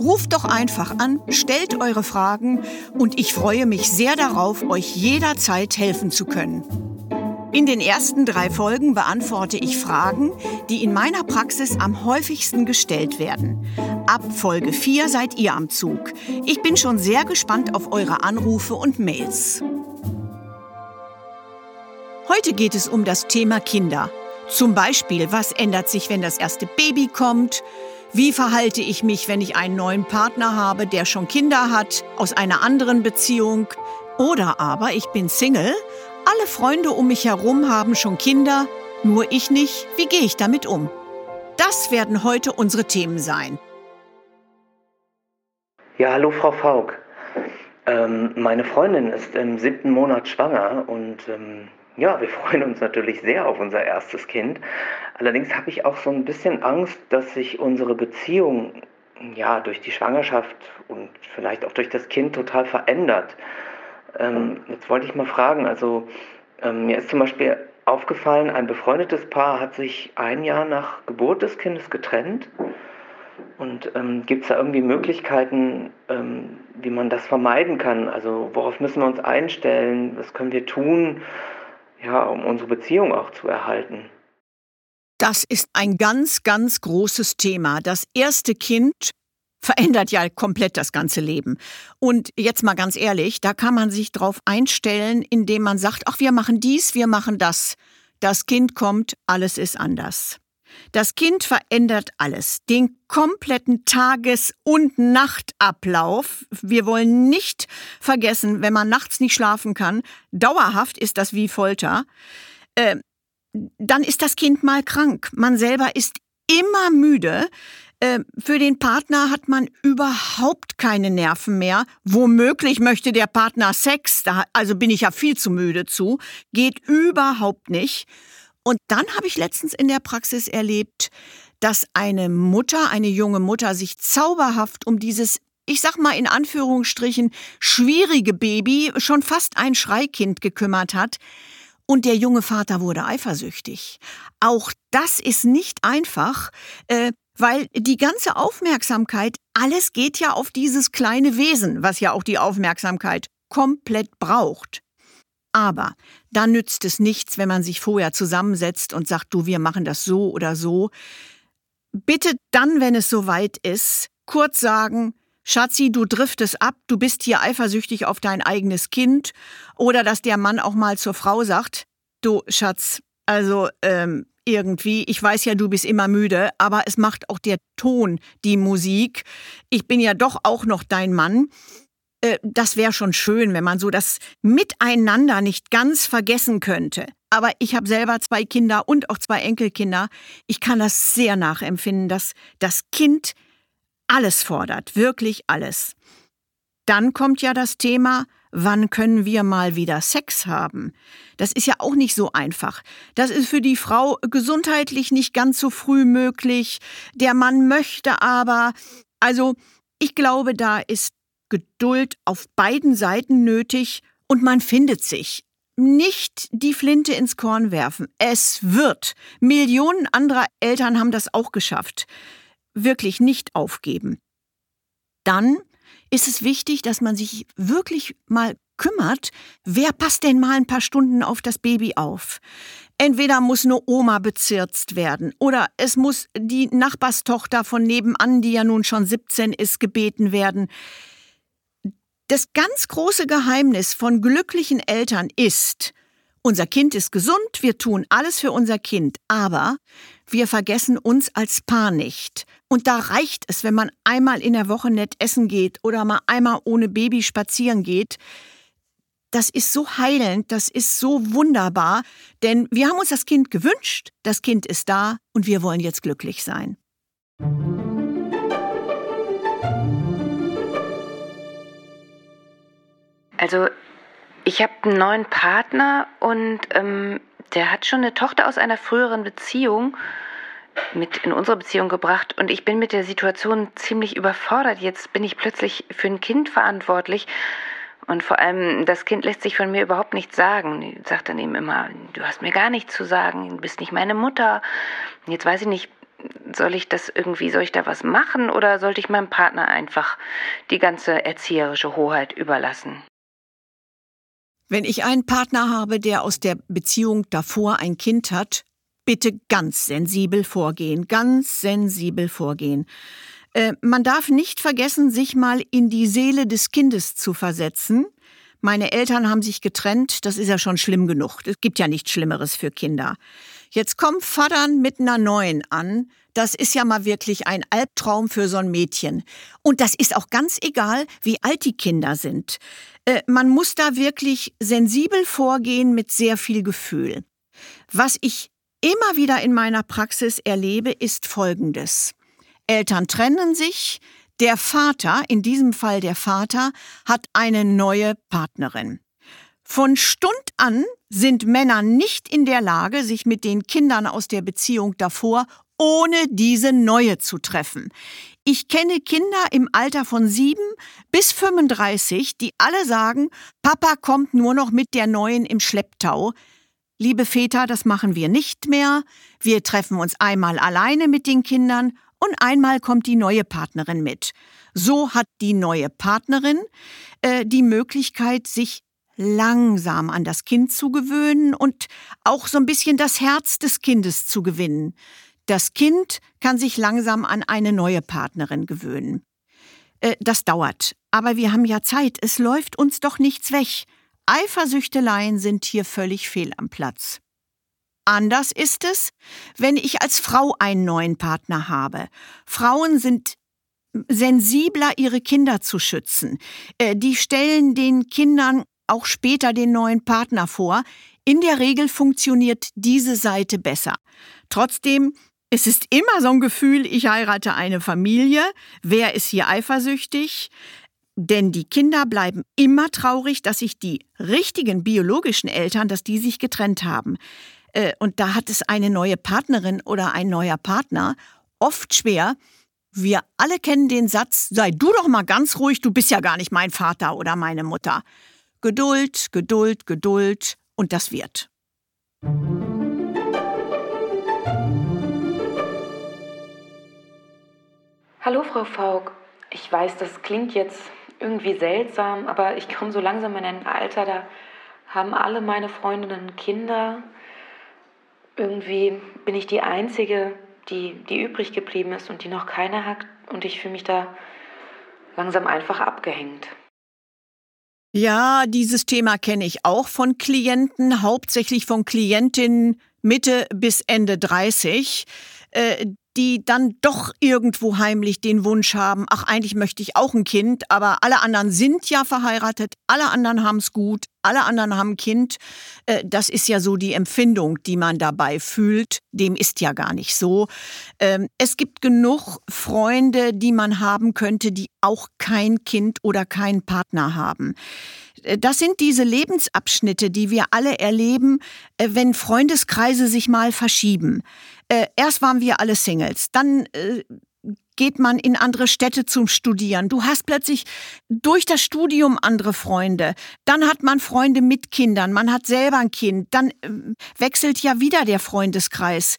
Ruft doch einfach an, stellt eure Fragen und ich freue mich sehr darauf, euch jederzeit helfen zu können. In den ersten drei Folgen beantworte ich Fragen, die in meiner Praxis am häufigsten gestellt werden. Ab Folge 4 seid ihr am Zug. Ich bin schon sehr gespannt auf eure Anrufe und Mails. Heute geht es um das Thema Kinder. Zum Beispiel, was ändert sich, wenn das erste Baby kommt? Wie verhalte ich mich, wenn ich einen neuen Partner habe, der schon Kinder hat, aus einer anderen Beziehung? Oder aber ich bin Single alle Freunde um mich herum haben schon Kinder, nur ich nicht. Wie gehe ich damit um? Das werden heute unsere Themen sein. Ja, hallo Frau Faulk. Ähm, meine Freundin ist im siebten Monat schwanger und ähm, ja, wir freuen uns natürlich sehr auf unser erstes Kind. Allerdings habe ich auch so ein bisschen Angst, dass sich unsere Beziehung ja durch die Schwangerschaft und vielleicht auch durch das Kind total verändert. Ähm, jetzt wollte ich mal fragen, also ähm, mir ist zum Beispiel aufgefallen, ein befreundetes Paar hat sich ein Jahr nach Geburt des Kindes getrennt. Und ähm, gibt es da irgendwie Möglichkeiten, ähm, wie man das vermeiden kann? Also worauf müssen wir uns einstellen? Was können wir tun, ja, um unsere Beziehung auch zu erhalten? Das ist ein ganz, ganz großes Thema. Das erste Kind verändert ja komplett das ganze Leben. Und jetzt mal ganz ehrlich, da kann man sich drauf einstellen, indem man sagt, ach, wir machen dies, wir machen das. Das Kind kommt, alles ist anders. Das Kind verändert alles, den kompletten Tages- und Nachtablauf. Wir wollen nicht vergessen, wenn man nachts nicht schlafen kann, dauerhaft ist das wie Folter, äh, dann ist das Kind mal krank. Man selber ist immer müde. Ähm, für den Partner hat man überhaupt keine Nerven mehr. Womöglich möchte der Partner Sex, da, also bin ich ja viel zu müde zu, geht überhaupt nicht. Und dann habe ich letztens in der Praxis erlebt, dass eine Mutter, eine junge Mutter sich zauberhaft um dieses ich sag mal in Anführungsstrichen, schwierige Baby, schon fast ein Schreikind gekümmert hat. Und der junge Vater wurde eifersüchtig. Auch das ist nicht einfach. Äh, weil die ganze Aufmerksamkeit, alles geht ja auf dieses kleine Wesen, was ja auch die Aufmerksamkeit komplett braucht. Aber da nützt es nichts, wenn man sich vorher zusammensetzt und sagt, du, wir machen das so oder so. Bitte dann, wenn es soweit ist, kurz sagen, Schatzi, du driftest ab, du bist hier eifersüchtig auf dein eigenes Kind. Oder dass der Mann auch mal zur Frau sagt, du Schatz, also ähm, irgendwie. Ich weiß ja, du bist immer müde, aber es macht auch der Ton die Musik. Ich bin ja doch auch noch dein Mann. Äh, das wäre schon schön, wenn man so das Miteinander nicht ganz vergessen könnte. Aber ich habe selber zwei Kinder und auch zwei Enkelkinder. Ich kann das sehr nachempfinden, dass das Kind alles fordert, wirklich alles. Dann kommt ja das Thema, wann können wir mal wieder Sex haben? Das ist ja auch nicht so einfach. Das ist für die Frau gesundheitlich nicht ganz so früh möglich. Der Mann möchte aber. Also, ich glaube, da ist Geduld auf beiden Seiten nötig und man findet sich. Nicht die Flinte ins Korn werfen. Es wird. Millionen anderer Eltern haben das auch geschafft. Wirklich nicht aufgeben. Dann ist es wichtig, dass man sich wirklich mal kümmert, wer passt denn mal ein paar Stunden auf das Baby auf? Entweder muss eine Oma bezirzt werden oder es muss die Nachbarstochter von nebenan, die ja nun schon 17 ist, gebeten werden. Das ganz große Geheimnis von glücklichen Eltern ist, Unser Kind ist gesund, wir tun alles für unser Kind, aber wir vergessen uns als Paar nicht. Und da reicht es, wenn man einmal in der Woche nett essen geht oder mal einmal ohne Baby spazieren geht. Das ist so heilend, das ist so wunderbar, denn wir haben uns das Kind gewünscht, das Kind ist da und wir wollen jetzt glücklich sein. Also ich habe einen neuen Partner und ähm, der hat schon eine Tochter aus einer früheren Beziehung mit in unsere Beziehung gebracht und ich bin mit der Situation ziemlich überfordert. Jetzt bin ich plötzlich für ein Kind verantwortlich und vor allem das Kind lässt sich von mir überhaupt nichts sagen. Sagt dann eben immer, du hast mir gar nichts zu sagen, du bist nicht meine Mutter. Jetzt weiß ich nicht, soll ich das irgendwie, soll ich da was machen oder sollte ich meinem Partner einfach die ganze erzieherische Hoheit überlassen? Wenn ich einen Partner habe, der aus der Beziehung davor ein Kind hat, bitte ganz sensibel vorgehen, ganz sensibel vorgehen. Äh, man darf nicht vergessen, sich mal in die Seele des Kindes zu versetzen. Meine Eltern haben sich getrennt, das ist ja schon schlimm genug. Es gibt ja nichts Schlimmeres für Kinder. Jetzt kommt Vatern mit einer neuen an. Das ist ja mal wirklich ein Albtraum für so ein Mädchen. Und das ist auch ganz egal, wie alt die Kinder sind. Äh, man muss da wirklich sensibel vorgehen mit sehr viel Gefühl. Was ich immer wieder in meiner Praxis erlebe, ist Folgendes. Eltern trennen sich, der Vater, in diesem Fall der Vater, hat eine neue Partnerin. Von Stund an sind Männer nicht in der Lage, sich mit den Kindern aus der Beziehung davor ohne diese neue zu treffen. Ich kenne Kinder im Alter von sieben bis 35, die alle sagen, Papa kommt nur noch mit der neuen im Schlepptau. Liebe Väter, das machen wir nicht mehr. Wir treffen uns einmal alleine mit den Kindern und einmal kommt die neue Partnerin mit. So hat die neue Partnerin äh, die Möglichkeit, sich langsam an das Kind zu gewöhnen und auch so ein bisschen das Herz des Kindes zu gewinnen. Das Kind kann sich langsam an eine neue Partnerin gewöhnen. Äh, das dauert, aber wir haben ja Zeit, es läuft uns doch nichts weg. Eifersüchteleien sind hier völlig fehl am Platz. Anders ist es, wenn ich als Frau einen neuen Partner habe. Frauen sind sensibler, ihre Kinder zu schützen. Äh, die stellen den Kindern auch später den neuen Partner vor. In der Regel funktioniert diese Seite besser. Trotzdem es ist immer so ein Gefühl, ich heirate eine Familie. Wer ist hier eifersüchtig? Denn die Kinder bleiben immer traurig, dass sich die richtigen biologischen Eltern, dass die sich getrennt haben. Äh, und da hat es eine neue Partnerin oder ein neuer Partner oft schwer. Wir alle kennen den Satz, sei du doch mal ganz ruhig, du bist ja gar nicht mein Vater oder meine Mutter. Geduld, Geduld, Geduld und das wird. Hallo, Frau Faulk. Ich weiß, das klingt jetzt irgendwie seltsam, aber ich komme so langsam in ein Alter, da haben alle meine Freundinnen Kinder. Irgendwie bin ich die Einzige, die, die übrig geblieben ist und die noch keine hat. Und ich fühle mich da langsam einfach abgehängt. Ja, dieses Thema kenne ich auch von Klienten, hauptsächlich von Klientinnen Mitte bis Ende 30, äh, die dann doch irgendwo heimlich den Wunsch haben, ach eigentlich möchte ich auch ein Kind, aber alle anderen sind ja verheiratet, alle anderen haben es gut, alle anderen haben ein Kind. Äh, das ist ja so die Empfindung, die man dabei fühlt. Dem ist ja gar nicht so. Ähm, es gibt genug Freunde, die man haben könnte, die auch kein Kind oder keinen Partner haben. Äh, das sind diese Lebensabschnitte, die wir alle erleben, äh, wenn Freundeskreise sich mal verschieben. Erst waren wir alle Singles, dann geht man in andere Städte zum Studieren. Du hast plötzlich durch das Studium andere Freunde. Dann hat man Freunde mit Kindern, man hat selber ein Kind. Dann äh, wechselt ja wieder der Freundeskreis.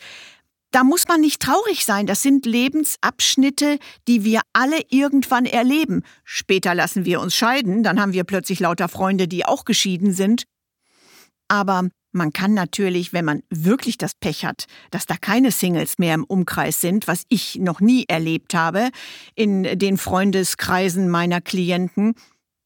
Da muss man nicht traurig sein. Das sind Lebensabschnitte, die wir alle irgendwann erleben. Später lassen wir uns scheiden, dann haben wir plötzlich lauter Freunde, die auch geschieden sind. Aber man kann natürlich, wenn man wirklich das Pech hat, dass da keine Singles mehr im Umkreis sind, was ich noch nie erlebt habe in den Freundeskreisen meiner Klienten,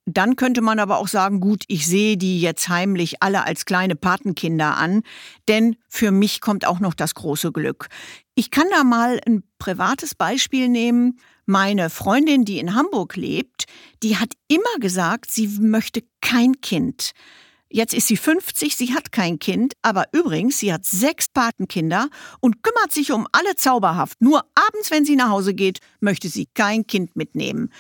Dann könnte man aber auch sagen, gut, ich sehe die jetzt heimlich alle als kleine Patenkinder an, denn für mich kommt auch noch das große Glück. Ich kann da mal ein privates Beispiel nehmen. Meine Freundin, die in Hamburg lebt, die hat immer gesagt, sie möchte kein Kind. Jetzt ist sie 50, sie hat kein Kind, aber übrigens, sie hat sechs Patenkinder und kümmert sich um alle zauberhaft. Nur abends, wenn sie nach Hause geht, möchte sie kein Kind mitnehmen.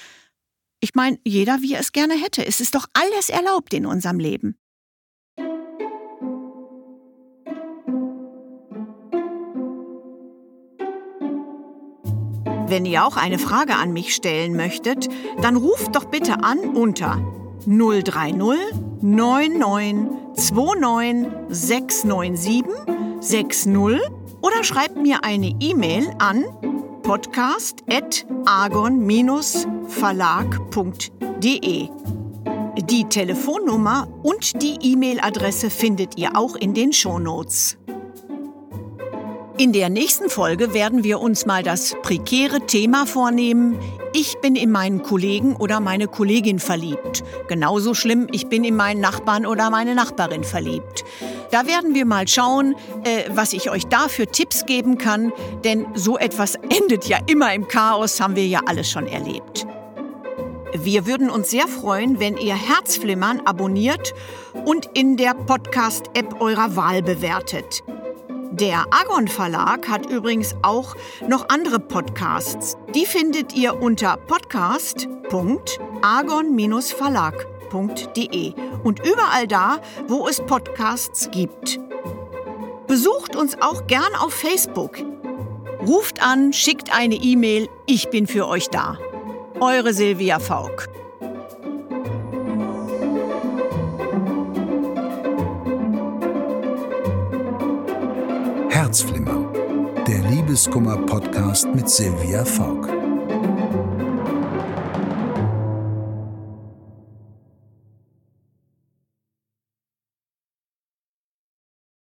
Ich meine, jeder wie er es gerne hätte. Es ist doch alles erlaubt in unserem Leben. Wenn ihr auch eine Frage an mich stellen möchtet, dann ruft doch bitte an unter 030 99 29 697 60 oder schreibt mir eine E-Mail an podcast.argon-verlag.de. Die Telefonnummer und die E-Mail-Adresse findet ihr auch in den Shownotes. In der nächsten Folge werden wir uns mal das prekäre Thema vornehmen. Ich bin in meinen Kollegen oder meine Kollegin verliebt. Genauso schlimm, ich bin in meinen Nachbarn oder meine Nachbarin verliebt. Da werden wir mal schauen, äh, was ich euch da für Tipps geben kann, denn so etwas endet ja immer im Chaos, haben wir ja alles schon erlebt. Wir würden uns sehr freuen, wenn ihr Herzflimmern abonniert und in der Podcast-App eurer Wahl bewertet. Der Agon Verlag hat übrigens auch noch andere Podcasts. Die findet ihr unter podcast.agon-verlag.de und überall da, wo es Podcasts gibt. Besucht uns auch gern auf Facebook. Ruft an, schickt eine E-Mail, ich bin für euch da. Eure Silvia Faulk. Herzflimmer, der Liebeskummer-Podcast mit Silvia Faulk.